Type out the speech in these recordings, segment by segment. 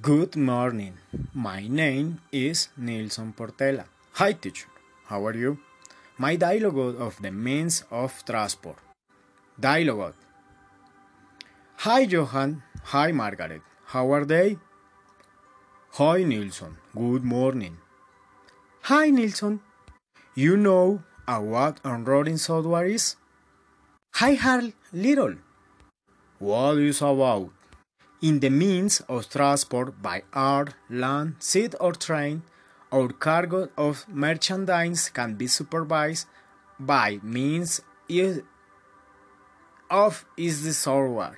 Good morning. My name is Nilson Portela. Hi, teacher. How are you? My dialogue of the means of transport. Dialogue. Hi, Johan. Hi, Margaret. How are they? Hi, Nilson. Good morning. Hi, Nilson. You know uh, what on-roading software is? Hi, Harl. Little. What is about? In the means of transport by air, land, sea or train, our cargo of merchandise can be supervised by means of is the software.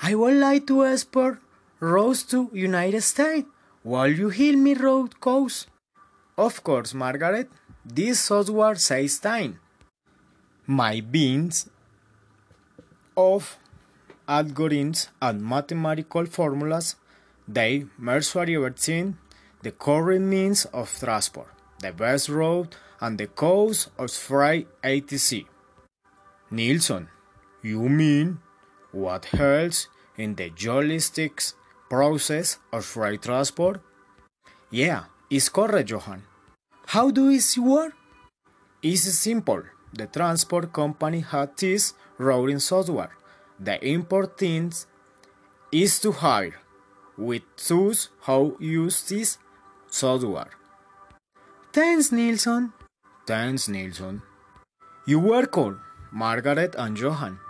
I would like to export roads to United States. Will you help me road costs? Of course, Margaret. This software saves time. My beans of algorithms and mathematical formulas, they measure everything, the current means of transport, the best route, and the cost of freight etc. Nilson, you mean what helps in the logistics process of freight transport? Yeah, it's correct, Johan. How do it work? It's simple. The transport company has this routing software. The important thing is to hire. We choose how use this software. Thanks, Nilson. Thanks, Nilson. You were cool, Margaret and Johan.